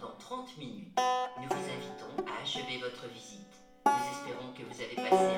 dans 30 minutes. Nous vous invitons à achever votre visite. Nous espérons que vous avez passé un